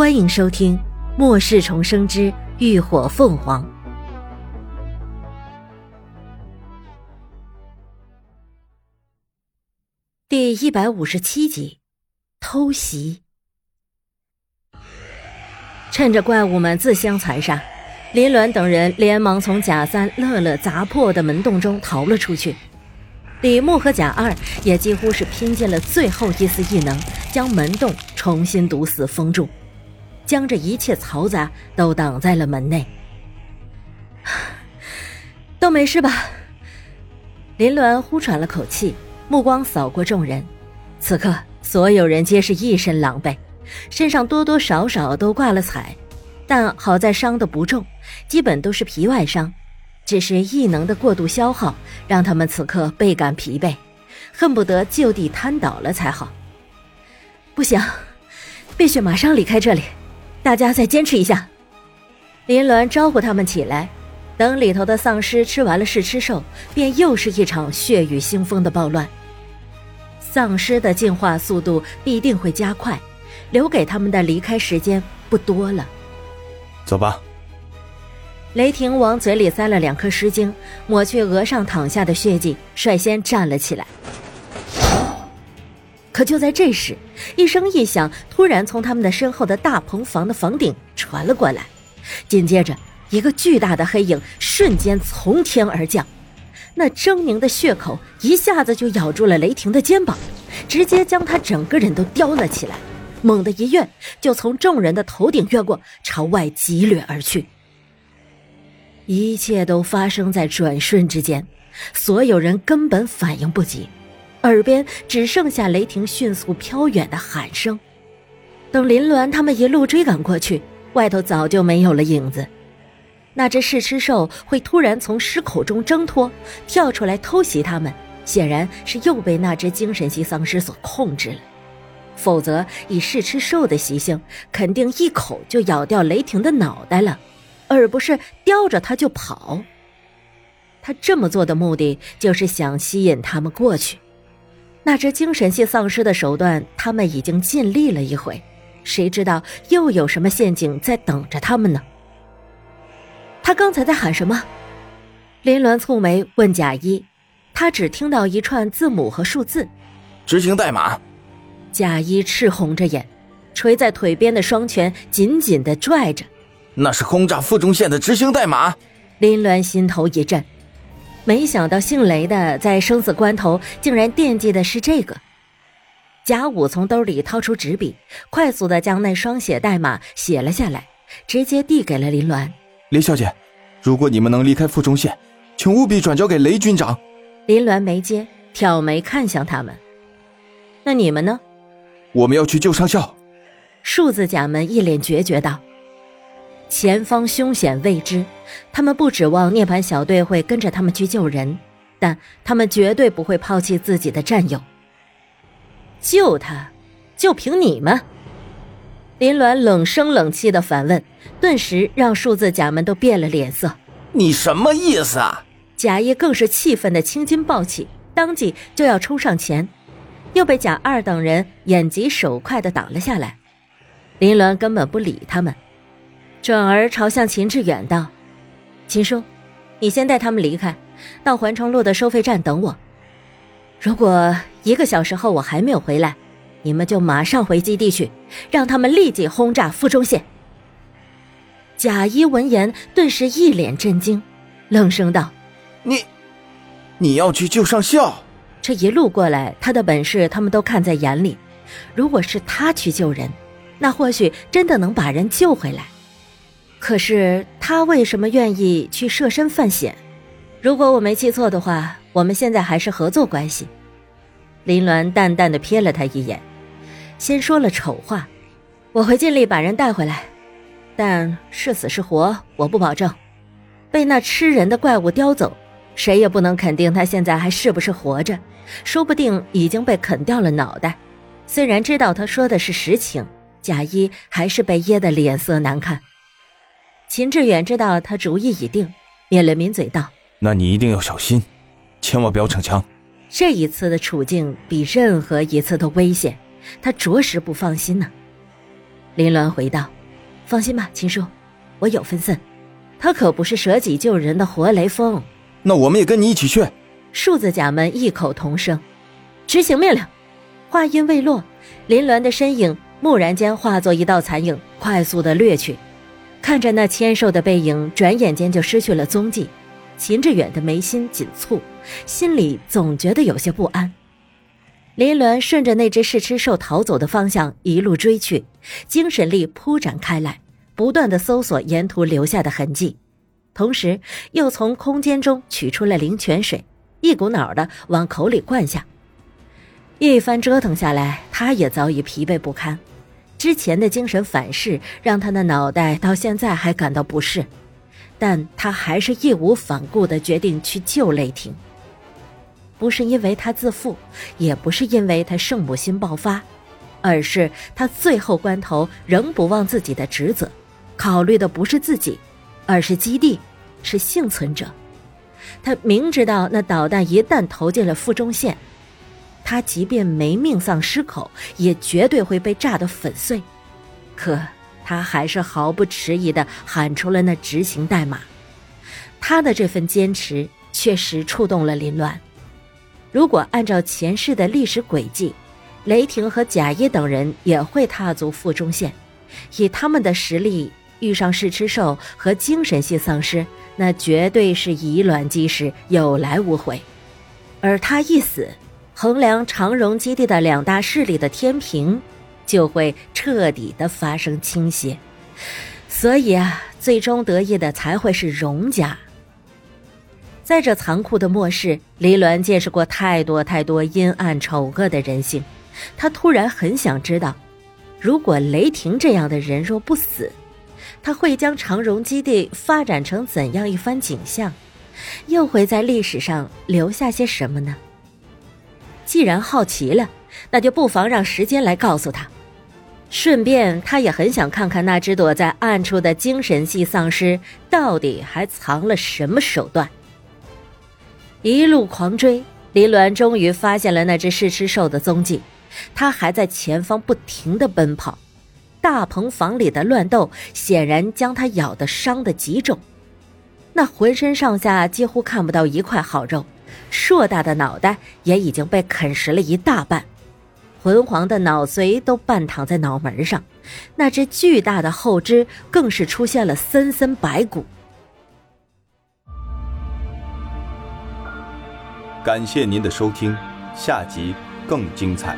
欢迎收听《末世重生之浴火凤凰》第一百五十七集：偷袭。趁着怪物们自相残杀，林鸾等人连忙从贾三、乐乐砸破的门洞中逃了出去。李牧和贾二也几乎是拼尽了最后一丝异能，将门洞重新堵死封住，将这一切嘈杂都挡在了门内。都没事吧？林鸾呼喘了口气，目光扫过众人，此刻所有人皆是一身狼狈，身上多多少少都挂了彩，但好在伤的不重，基本都是皮外伤。只是异能的过度消耗，让他们此刻倍感疲惫，恨不得就地瘫倒了才好。不行，必须马上离开这里。大家再坚持一下。林鸾招呼他们起来。等里头的丧尸吃完了试吃兽，便又是一场血雨腥风的暴乱。丧尸的进化速度必定会加快，留给他们的离开时间不多了。走吧。雷霆往嘴里塞了两颗湿晶，抹去额上淌下的血迹，率先站了起来。可就在这时，一声异响突然从他们的身后的大棚房的房顶传了过来，紧接着，一个巨大的黑影瞬间从天而降，那狰狞的血口一下子就咬住了雷霆的肩膀，直接将他整个人都叼了起来，猛地一跃就从众人的头顶越过，朝外急掠而去。一切都发生在转瞬之间，所有人根本反应不及，耳边只剩下雷霆迅速飘远的喊声。等林鸾他们一路追赶过去，外头早就没有了影子。那只试吃兽会突然从尸口中挣脱，跳出来偷袭他们，显然是又被那只精神系丧尸所控制了。否则，以试吃兽的习性，肯定一口就咬掉雷霆的脑袋了。而不是叼着他就跑。他这么做的目的就是想吸引他们过去。那只精神系丧尸的手段，他们已经尽力了一回，谁知道又有什么陷阱在等着他们呢？他刚才在喊什么？林鸾蹙眉问贾一，他只听到一串字母和数字。执行代码。贾一赤红着眼，垂在腿边的双拳紧紧的拽着。那是轰炸副中线的执行代码。林鸾心头一震，没想到姓雷的在生死关头竟然惦记的是这个。贾武从兜里掏出纸笔，快速的将那双写代码写了下来，直接递给了林鸾。林小姐，如果你们能离开附中县，请务必转交给雷军长。林鸾没接，挑眉看向他们。那你们呢？我们要去救上校。数字甲们一脸决绝道。前方凶险未知，他们不指望涅槃小队会跟着他们去救人，但他们绝对不会抛弃自己的战友。救他，就凭你们？林鸾冷声冷气的反问，顿时让数字甲们都变了脸色。你什么意思啊？贾一更是气愤的青筋暴起，当即就要冲上前，又被贾二等人眼疾手快的挡了下来。林鸾根本不理他们。转而朝向秦志远道：“秦叔，你先带他们离开，到环城路的收费站等我。如果一个小时后我还没有回来，你们就马上回基地去，让他们立即轰炸附中线。”贾一闻言，顿时一脸震惊，冷声道：“你，你要去救上校？这一路过来，他的本事他们都看在眼里。如果是他去救人，那或许真的能把人救回来。”可是他为什么愿意去设身犯险？如果我没记错的话，我们现在还是合作关系。林鸾淡淡的瞥了他一眼，先说了丑话：“我会尽力把人带回来，但是死是活，我不保证。被那吃人的怪物叼走，谁也不能肯定他现在还是不是活着，说不定已经被啃掉了脑袋。”虽然知道他说的是实情，贾一还是被噎得脸色难看。秦志远知道他主意已定，抿了抿嘴道：“那你一定要小心，千万不要逞强。这一次的处境比任何一次都危险，他着实不放心呢。”林鸾回道：“放心吧，秦叔，我有分寸。他可不是舍己救人的活雷锋。”那我们也跟你一起去。数字甲们异口同声：“执行命令。”话音未落，林鸾的身影蓦然间化作一道残影，快速的掠去。看着那纤瘦的背影，转眼间就失去了踪迹。秦志远的眉心紧蹙，心里总觉得有些不安。林鸾顺着那只试吃兽逃走的方向一路追去，精神力铺展开来，不断的搜索沿途留下的痕迹，同时又从空间中取出了灵泉水，一股脑的往口里灌下。一番折腾下来，他也早已疲惫不堪。之前的精神反噬让他的脑袋到现在还感到不适。但他还是义无反顾的决定去救雷霆。不是因为他自负，也不是因为他圣母心爆发，而是他最后关头仍不忘自己的职责，考虑的不是自己，而是基地，是幸存者。他明知道那导弹一旦投进了附中线，他即便没命丧尸口，也绝对会被炸得粉碎。可。他还是毫不迟疑地喊出了那执行代码，他的这份坚持确实触动了林乱。如果按照前世的历史轨迹，雷霆和贾一等人也会踏足腹中线，以他们的实力遇上试吃兽和精神系丧尸，那绝对是以卵击石，有来无回。而他一死，衡量长荣基地的两大势力的天平。就会彻底的发生倾斜，所以啊，最终得益的才会是荣家。在这残酷的末世，黎鸾见识过太多太多阴暗丑恶的人性，他突然很想知道，如果雷霆这样的人若不死，他会将长荣基地发展成怎样一番景象，又会在历史上留下些什么呢？既然好奇了，那就不妨让时间来告诉他。顺便，他也很想看看那只躲在暗处的精神系丧尸到底还藏了什么手段。一路狂追，林鸾终于发现了那只试吃兽的踪迹。他还在前方不停的奔跑，大棚房里的乱斗显然将他咬得伤得极重，那浑身上下几乎看不到一块好肉，硕大的脑袋也已经被啃食了一大半。浑黄的脑髓都半躺在脑门上，那只巨大的后肢更是出现了森森白骨。感谢您的收听，下集更精彩。